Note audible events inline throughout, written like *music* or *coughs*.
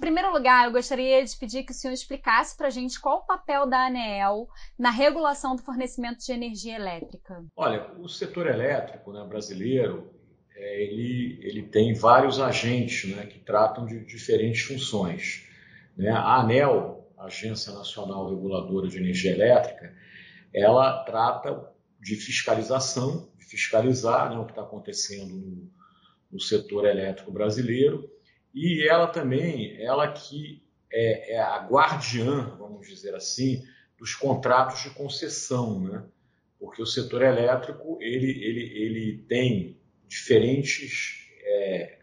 primeiro lugar, eu gostaria de pedir que o senhor explicasse para a gente qual o papel da ANEEL na regulação do fornecimento de energia elétrica. Olha, o setor elétrico né, brasileiro é, ele, ele tem vários agentes né, que tratam de diferentes funções. Né? A ANEL, Agência Nacional Reguladora de Energia Elétrica, ela trata de fiscalização, de fiscalizar né, o que está acontecendo no, no setor elétrico brasileiro e ela também, ela que é, é, a guardiã, vamos dizer assim, dos contratos de concessão, né? Porque o setor elétrico ele, ele, ele tem diferentes é,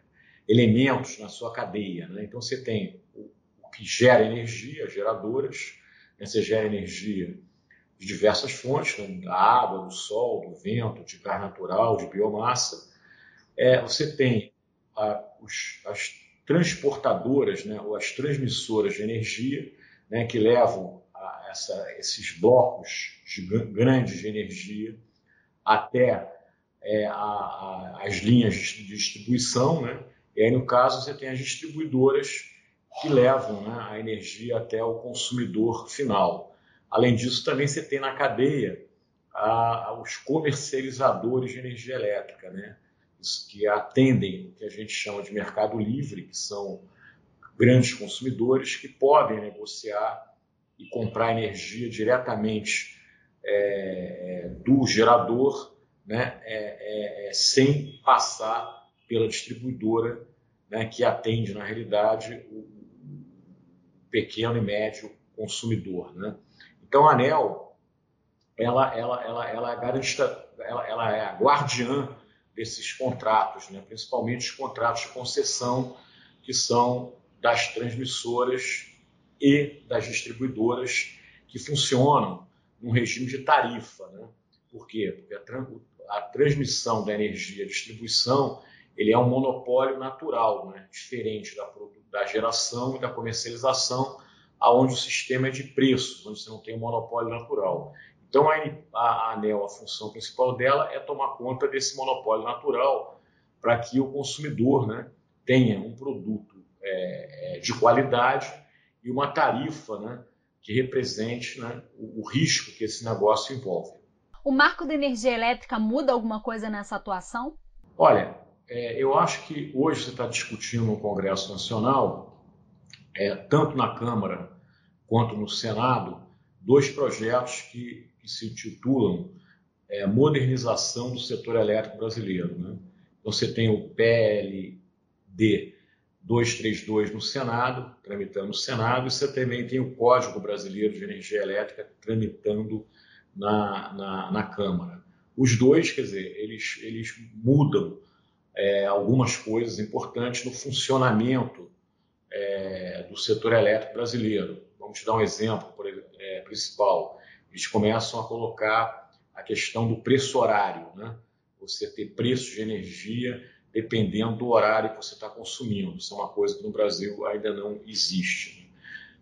elementos na sua cadeia, né? Então você tem o, o que gera energia, geradoras, né? você gera energia de diversas fontes, né? da água, do sol, do vento, de gás natural, de biomassa. É, você tem a, os, as transportadoras, né, ou as transmissoras de energia, né, que levam essa, esses blocos de, grandes de energia até é, a, a, as linhas de distribuição, né? e aí no caso você tem as distribuidoras que levam né, a energia até o consumidor final. Além disso, também você tem na cadeia a, os comercializadores de energia elétrica, né? Que atendem o que a gente chama de mercado livre, que são grandes consumidores que podem negociar e comprar energia diretamente é, do gerador, né, é, é, é, sem passar pela distribuidora, né, que atende, na realidade, o pequeno e médio consumidor. Né? Então, a ANEL ela, ela, ela, ela, é garantista, ela, ela é a guardiã desses contratos, né? principalmente os contratos de concessão, que são das transmissoras e das distribuidoras que funcionam num regime de tarifa. Né? Por quê? Porque a, a transmissão da energia, a distribuição, ele é um monopólio natural, né? diferente da, da geração e da comercialização, aonde o sistema é de preços, onde você não tem um monopólio natural. Então, a, a ANEL, a função principal dela é tomar conta desse monopólio natural para que o consumidor né, tenha um produto é, é, de qualidade e uma tarifa né, que represente né, o, o risco que esse negócio envolve. O marco da energia elétrica muda alguma coisa nessa atuação? Olha, é, eu acho que hoje você está discutindo no Congresso Nacional, é, tanto na Câmara quanto no Senado, dois projetos que que se intitulam é, Modernização do Setor Elétrico Brasileiro. Né? Então, você tem o PLD 232 no Senado, tramitando no Senado, e você também tem o Código Brasileiro de Energia Elétrica tramitando na, na, na Câmara. Os dois, quer dizer, eles, eles mudam é, algumas coisas importantes no funcionamento é, do setor elétrico brasileiro. Vamos te dar um exemplo por, é, principal eles começam a colocar a questão do preço horário, né? Você ter preço de energia dependendo do horário que você está consumindo. Isso é uma coisa que no Brasil ainda não existe. Né?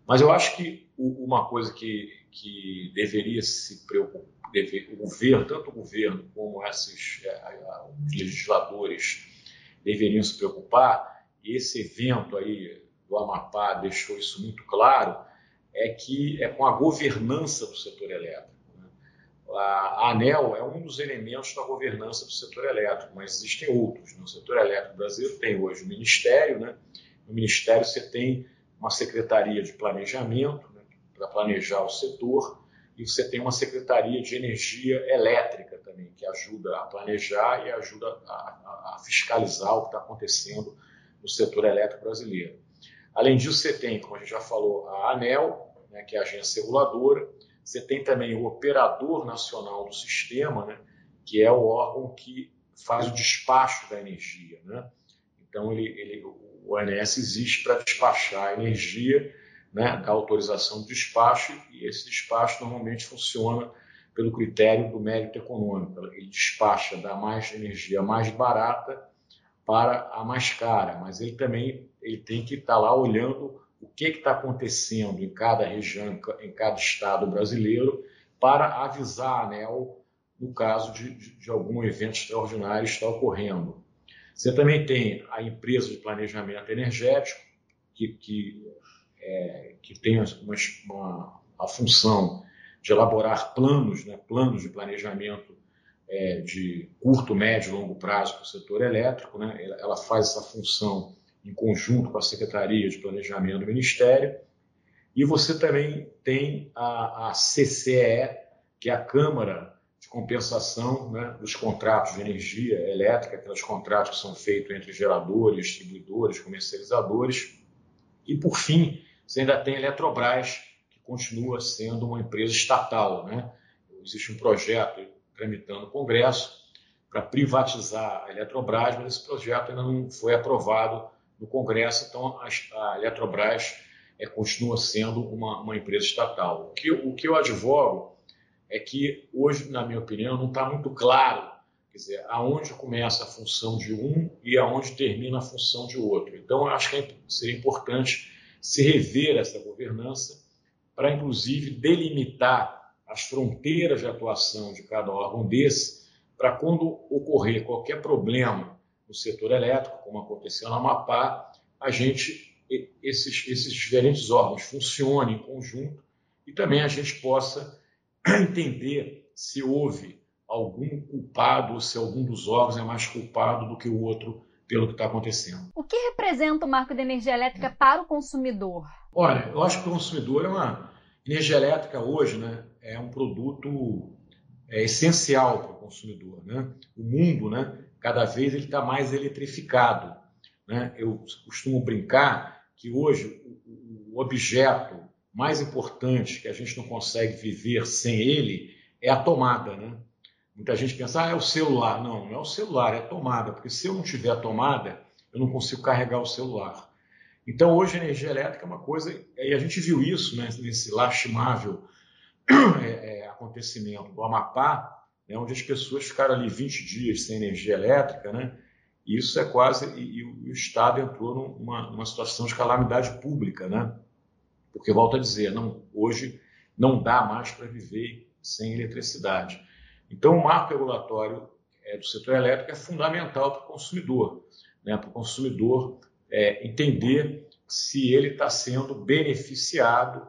Mas eu acho que uma coisa que, que deveria se preocupar, deve, o governo, tanto o governo como esses é, os legisladores deveriam se preocupar, e esse evento aí do Amapá deixou isso muito claro, é que é com a governança do setor elétrico. Né? A, ANEL é um dos elementos da governança do setor elétrico, mas existem outros. No né? setor elétrico brasileiro tem hoje o Ministério, né? no Ministério você tem uma Secretaria de Planejamento, né? para planejar o setor, e você tem uma Secretaria de Energia Elétrica também, que ajuda a planejar e ajuda a, a, a fiscalizar o que está acontecendo no setor elétrico brasileiro. Além disso, você tem, como a gente já falou, a ANEL, né, que é a agência reguladora. Você tem também o operador nacional do sistema, né, que é o órgão que faz o despacho da energia. Né? Então, ele, ele, o ANS existe para despachar a energia, né, da autorização do despacho, e esse despacho normalmente funciona pelo critério do mérito econômico. Ele despacha da mais energia mais barata para a mais cara, mas ele também ele tem que estar lá olhando o que está acontecendo em cada região, em cada estado brasileiro, para avisar a ANEL no caso de, de, de algum evento extraordinário estar ocorrendo. Você também tem a empresa de planejamento energético, que, que, é, que tem uma, uma, a função de elaborar planos, né, planos de planejamento é, de curto, médio e longo prazo para o setor elétrico. Né, ela faz essa função em conjunto com a Secretaria de Planejamento do Ministério. E você também tem a, a CCE, que é a Câmara de Compensação né, dos Contratos de Energia Elétrica, aqueles contratos que são feitos entre geradores, distribuidores, comercializadores. E, por fim, você ainda tem a Eletrobras, que continua sendo uma empresa estatal. Né? Existe um projeto tramitando no Congresso para privatizar a Eletrobras, mas esse projeto ainda não foi aprovado no Congresso, então a, Eletrobras é, continua sendo uma, uma, empresa estatal. O que, o que eu advogo é que hoje, na minha opinião, não está muito claro, quer dizer, aonde começa a função de um e aonde termina a função de outro. Então, acho que é, seria importante se rever essa governança para, inclusive, delimitar as fronteiras de atuação de cada órgão desse, para quando ocorrer qualquer problema no setor elétrico, como aconteceu na Amapá, a gente, esses, esses diferentes órgãos funcionem em conjunto e também a gente possa *clears throat* entender se houve algum culpado ou se algum dos órgãos é mais culpado do que o outro pelo que está acontecendo. O que representa o marco de energia elétrica para o consumidor? Olha, eu acho que o consumidor é uma energia elétrica hoje, né, é um produto é, essencial para o consumidor, né? O mundo, né, cada vez ele está mais eletrificado. Né? Eu costumo brincar que hoje o objeto mais importante que a gente não consegue viver sem ele é a tomada. Né? Muita gente pensa, ah, é o celular. Não, não é o celular, é a tomada, porque se eu não tiver a tomada, eu não consigo carregar o celular. Então, hoje, a energia elétrica é uma coisa, e a gente viu isso né, nesse lastimável *coughs* é, é, acontecimento do Amapá, né, onde as pessoas ficaram ali 20 dias sem energia elétrica, né? Isso é quase e, e o Estado entrou numa, numa, situação de calamidade pública, né? Porque volto a dizer, não, hoje não dá mais para viver sem eletricidade. Então, o marco regulatório é, do setor elétrico é fundamental para o consumidor, né? Para o consumidor é, entender se ele está sendo beneficiado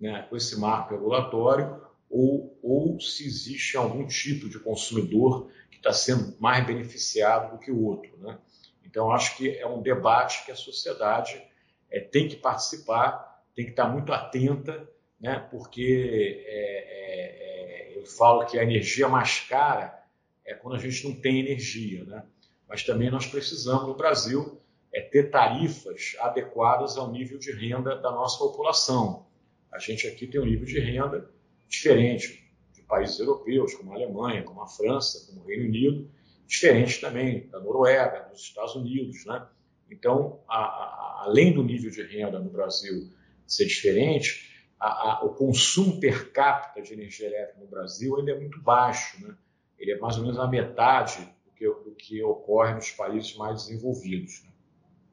né, com esse marco regulatório ou, ou se existe algum tipo de consumidor que está sendo mais beneficiado do que o outro. Né? Então, acho que é um debate que a sociedade é, tem que participar, tem que estar muito atenta, né? porque é, é, é, eu falo que a energia mais cara é quando a gente não tem energia. Né? Mas também nós precisamos, no Brasil, é ter tarifas adequadas ao nível de renda da nossa população. A gente aqui tem um nível de renda diferente de países europeus, como a Alemanha, como a França, como o Reino Unido, diferente também da Noruega, dos Estados Unidos. Né? Então, a, a, além do nível de renda no Brasil ser diferente, a, o consumo per capita de energia elétrica no Brasil ainda é muito baixo. Né? Ele é mais ou menos a metade do que, do que ocorre nos países mais desenvolvidos. Né?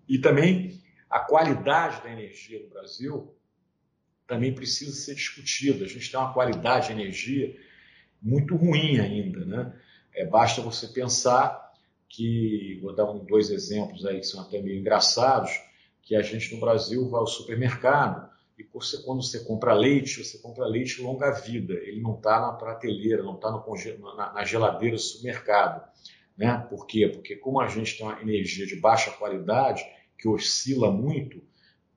E também a qualidade da energia no Brasil também precisa ser discutida. A gente tem uma qualidade de energia muito ruim ainda. Né? É, basta você pensar que, vou dar um, dois exemplos aí que são até meio engraçados, que a gente no Brasil vai ao supermercado e você, quando você compra leite, você compra leite longa vida. Ele não está na prateleira, não está na, na geladeira do supermercado. Né? Por quê? Porque como a gente tem uma energia de baixa qualidade, que oscila muito,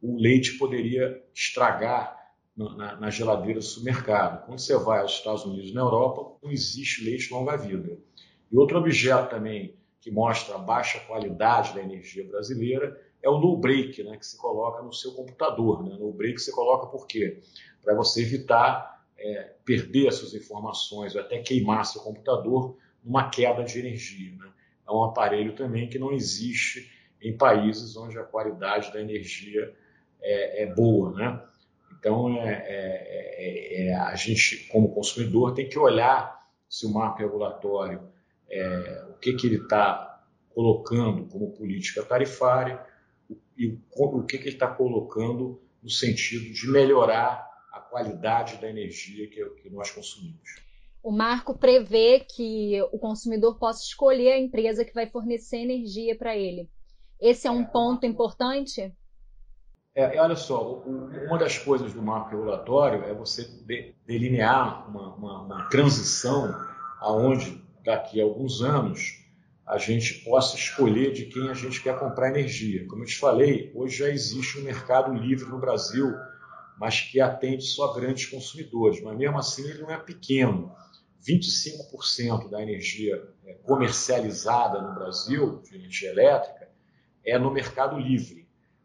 o leite poderia estragar na, na, geladeira do supermercado. Quando você vai aos Estados Unidos e na Europa, não existe leite longa-vida. E outro objeto também que mostra a baixa qualidade da energia brasileira é o no break, né, que se coloca no seu computador. Né? No break você coloca por quê? Para você evitar é, perder as suas informações ou até queimar seu computador numa queda de energia. Né? É um aparelho também que não existe em países onde a qualidade da energia é, é boa. Né? Então, é, é, é, é, a gente, como consumidor, tem que olhar se o marco regulatório, é, o que, que ele está colocando como política tarifária e o, o que, que ele está colocando no sentido de melhorar a qualidade da energia que, que nós consumimos. O marco prevê que o consumidor possa escolher a empresa que vai fornecer energia para ele. Esse é um ponto importante? É, olha só, uma das coisas do marco regulatório é você delinear uma, uma, uma transição aonde daqui a alguns anos a gente possa escolher de quem a gente quer comprar energia. Como eu te falei, hoje já existe um mercado livre no Brasil, mas que atende só grandes consumidores. Mas mesmo assim ele não é pequeno. 25% da energia é, comercializada no Brasil, de energia elétrica, é no mercado livre.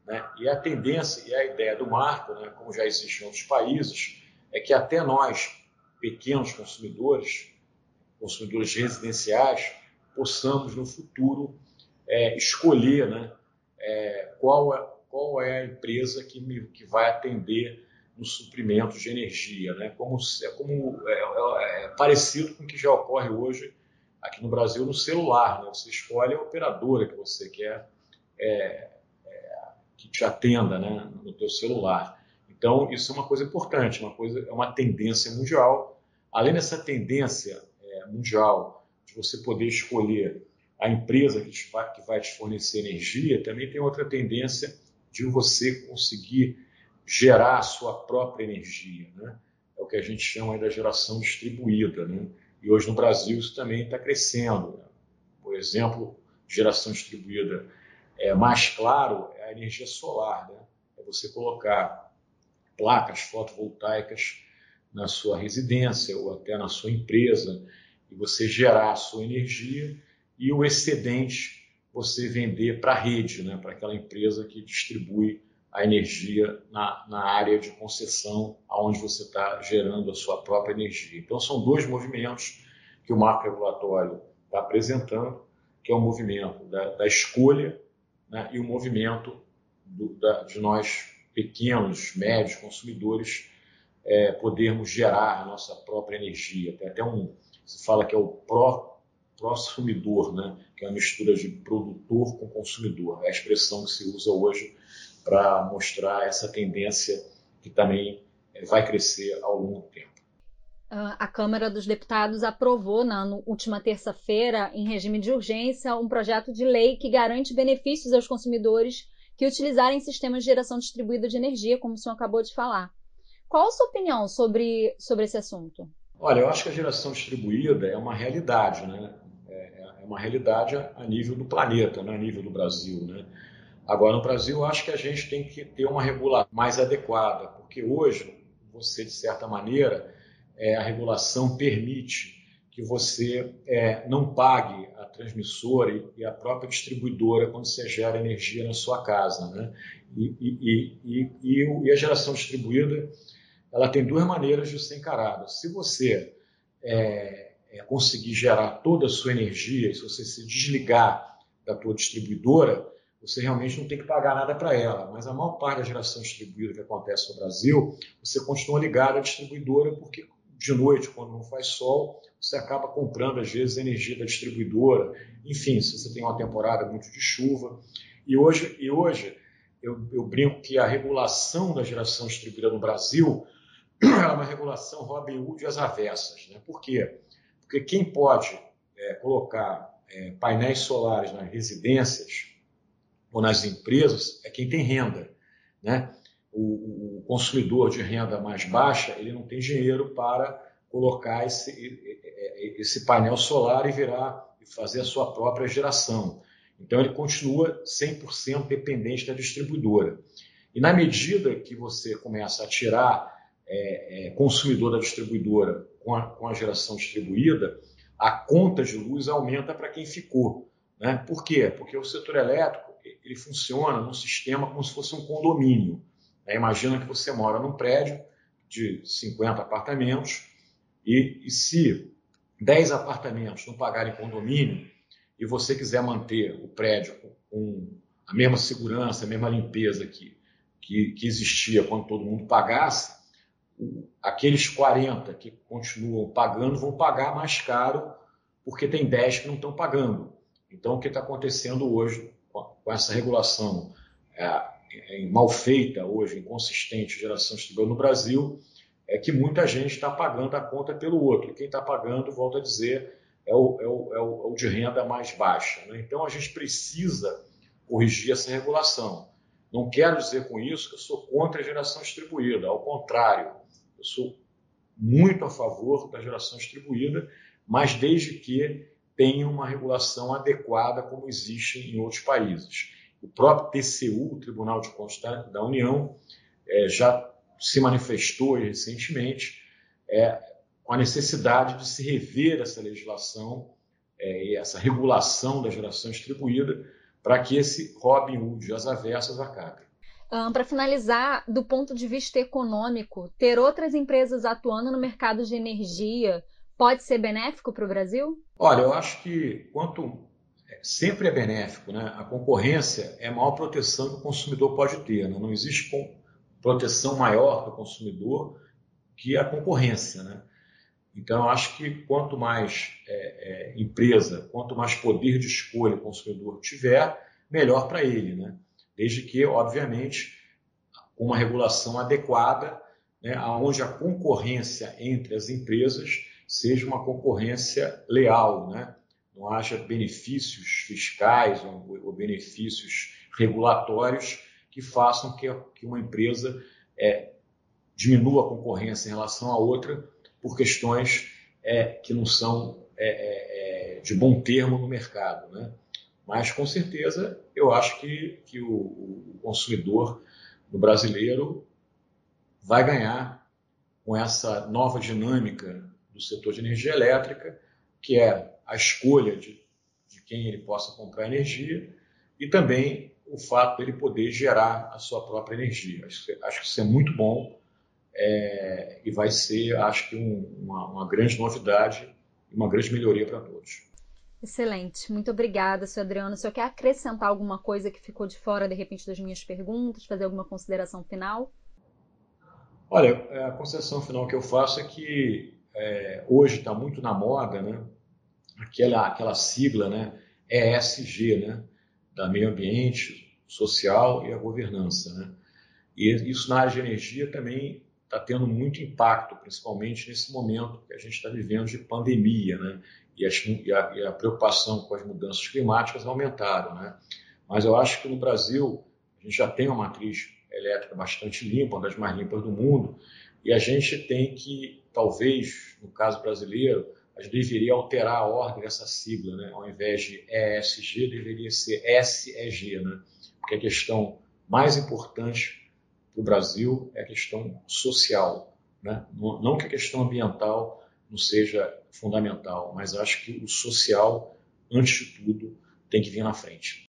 Né? E a tendência e a ideia do marco, né, como já existe em outros países, é que até nós, pequenos consumidores, consumidores residenciais, possamos no futuro é, escolher né, é, qual, é, qual é a empresa que, me, que vai atender no suprimento de energia, né? como, é, como é, é, é, parecido com o que já ocorre hoje aqui no Brasil no celular. Né? Você escolhe a operadora que você quer é, que te atenda né, no teu celular. Então, isso é uma coisa importante, uma coisa, é uma tendência mundial. Além dessa tendência mundial de você poder escolher a empresa que, te vai, que vai te fornecer energia, também tem outra tendência de você conseguir gerar a sua própria energia. Né? É o que a gente chama da geração distribuída. Né? E hoje no Brasil isso também está crescendo. Né? Por exemplo, geração distribuída é mais claro é energia solar. Né? É você colocar placas fotovoltaicas na sua residência ou até na sua empresa e você gerar a sua energia e o excedente você vender para a rede, né, para aquela empresa que distribui a energia na, na área de concessão aonde você está gerando a sua própria energia. Então, são dois movimentos que o marco regulatório está apresentando, que é o movimento da, da escolha né, e o movimento do, da, de nós, pequenos, médios consumidores, é, podermos gerar a nossa própria energia. Tem até um, se fala que é o pró consumidor, né? que é a mistura de produtor com consumidor. É a expressão que se usa hoje para mostrar essa tendência que também eh, vai crescer ao longo do tempo. A Câmara dos Deputados aprovou na última terça-feira, em regime de urgência, um projeto de lei que garante benefícios aos consumidores que utilizarem sistemas de geração distribuída de energia, como o senhor acabou de falar. Qual a sua opinião sobre, sobre esse assunto? Olha, eu acho que a geração distribuída é uma realidade, né? É, é uma realidade a nível do planeta, não a nível do Brasil, né? Agora, no Brasil, eu acho que a gente tem que ter uma regulação mais adequada, porque hoje, você, de certa maneira, é, a regulação permite que você é, não pague a transmissora e, a própria distribuidora quando você gera energia na sua casa. Né? E, e, e, e a geração distribuída ela tem duas maneiras de ser encarada. Se você é, é, conseguir gerar toda a sua energia, se você se desligar da tua distribuidora, você realmente não tem que pagar nada para ela. Mas a maior parte da geração distribuída que acontece no Brasil, você continua ligado à distribuidora porque de noite, quando não faz sol, você acaba comprando às vezes energia da distribuidora. Enfim, se você tem uma temporada muito de chuva. E hoje, e hoje eu, eu brinco que a regulação da geração distribuída no Brasil *clears throat* é uma regulação Robin Hood às avessas. Né? Por quê? Porque quem pode é, colocar é, painéis solares nas residências ou nas empresas é quem tem renda. Né? O, o, consumidor de renda mais baixa ele não tem dinheiro para colocar esse, esse painel solar e virar e fazer a sua própria geração. Então ele continua 100% dependente da distribuidora. E na medida que você começa a tirar é, é, consumidor da distribuidora com a, com a geração distribuída, a conta de luz aumenta para quem ficou. Né? Por quê? Porque o setor elétrico ele funciona num sistema como se fosse um condomínio. Né? Imagina que você mora num prédio de 50 apartamentos e, e se 10 apartamentos não pagarem condomínio e você quiser manter o prédio com a mesma segurança, a mesma limpeza que, que, que existia quando todo mundo pagasse, aqueles 40 que continuam pagando vão pagar mais caro porque tem 10 que não estão pagando. Então, o que está acontecendo hoje com essa regulação é, mal feita hoje, inconsistente, geração distribuída no Brasil, é que muita gente está pagando a conta pelo outro. Quem está pagando, volto a dizer, é o, é o, é o, é o de renda mais baixa. Né? Então, a gente precisa corrigir essa regulação. Não quero dizer com isso que eu sou contra a geração distribuída, ao contrário, eu sou muito a favor da geração distribuída, mas desde que tenha uma regulação adequada como existe em outros países. O próprio TCU, o Tribunal de Contas da União, é, já se manifestou recentemente é, com a necessidade de se rever essa legislação é, e essa regulação da geração distribuída para que esse Robin Hood as avessas acabe. Um, para finalizar, do ponto de vista econômico, ter outras empresas atuando no mercado de energia pode ser benéfico para o Brasil? Olha, eu acho que quanto sempre é benéfico, né? A concorrência é a maior proteção que o consumidor pode ter. Né? Não existe proteção maior para o consumidor que a concorrência, né? Então, eu acho que quanto mais é, é, empresa, quanto mais poder de escolha o consumidor tiver, melhor para ele, né? Desde que, obviamente, uma regulação adequada, né, onde a concorrência entre as empresas seja uma concorrência leal, né? Não haja benefícios fiscais ou, ou benefícios regulatórios que façam que, que uma empresa é, diminua a concorrência em relação à outra por questões é, que não são é, é, é, de bom termo no mercado. Né? Mas, com certeza, eu acho que, que o, o consumidor no brasileiro vai ganhar com essa nova dinâmica do setor de energia elétrica, que é a escolha de, de quem ele possa comprar energia e também o fato dele poder gerar a sua própria energia. Acho, acho que isso é muito bom é, e vai ser, acho que, um, uma, uma grande novidade e uma grande melhoria para todos. Excelente, muito obrigada, senhor Adriano. O senhor quer acrescentar alguma coisa que ficou de fora, de repente, das minhas perguntas, fazer alguma consideração final? Olha, a consideração final que eu faço é que é, hoje está muito na moda, né? Aquela, aquela sigla, né? ESG, né? Da meio ambiente, social e a governança, né? E isso na área de energia também está tendo muito impacto, principalmente nesse momento que a gente está vivendo de pandemia, né? E, a, e, a, preocupação com as mudanças climáticas aumentaram, né? Mas eu acho que no Brasil a gente já tem uma matriz elétrica bastante limpa, uma das mais limpas do mundo, e a gente tem que, talvez, no caso brasileiro, deveria alterar a ordem dessa sigla, né? Ao invés de ESG, deveria ser SEG, né? Porque a questão mais importante para o Brasil é a questão social. Né? Não que a questão ambiental não seja fundamental, mas acho que o social, antes de tudo, tem que vir na frente.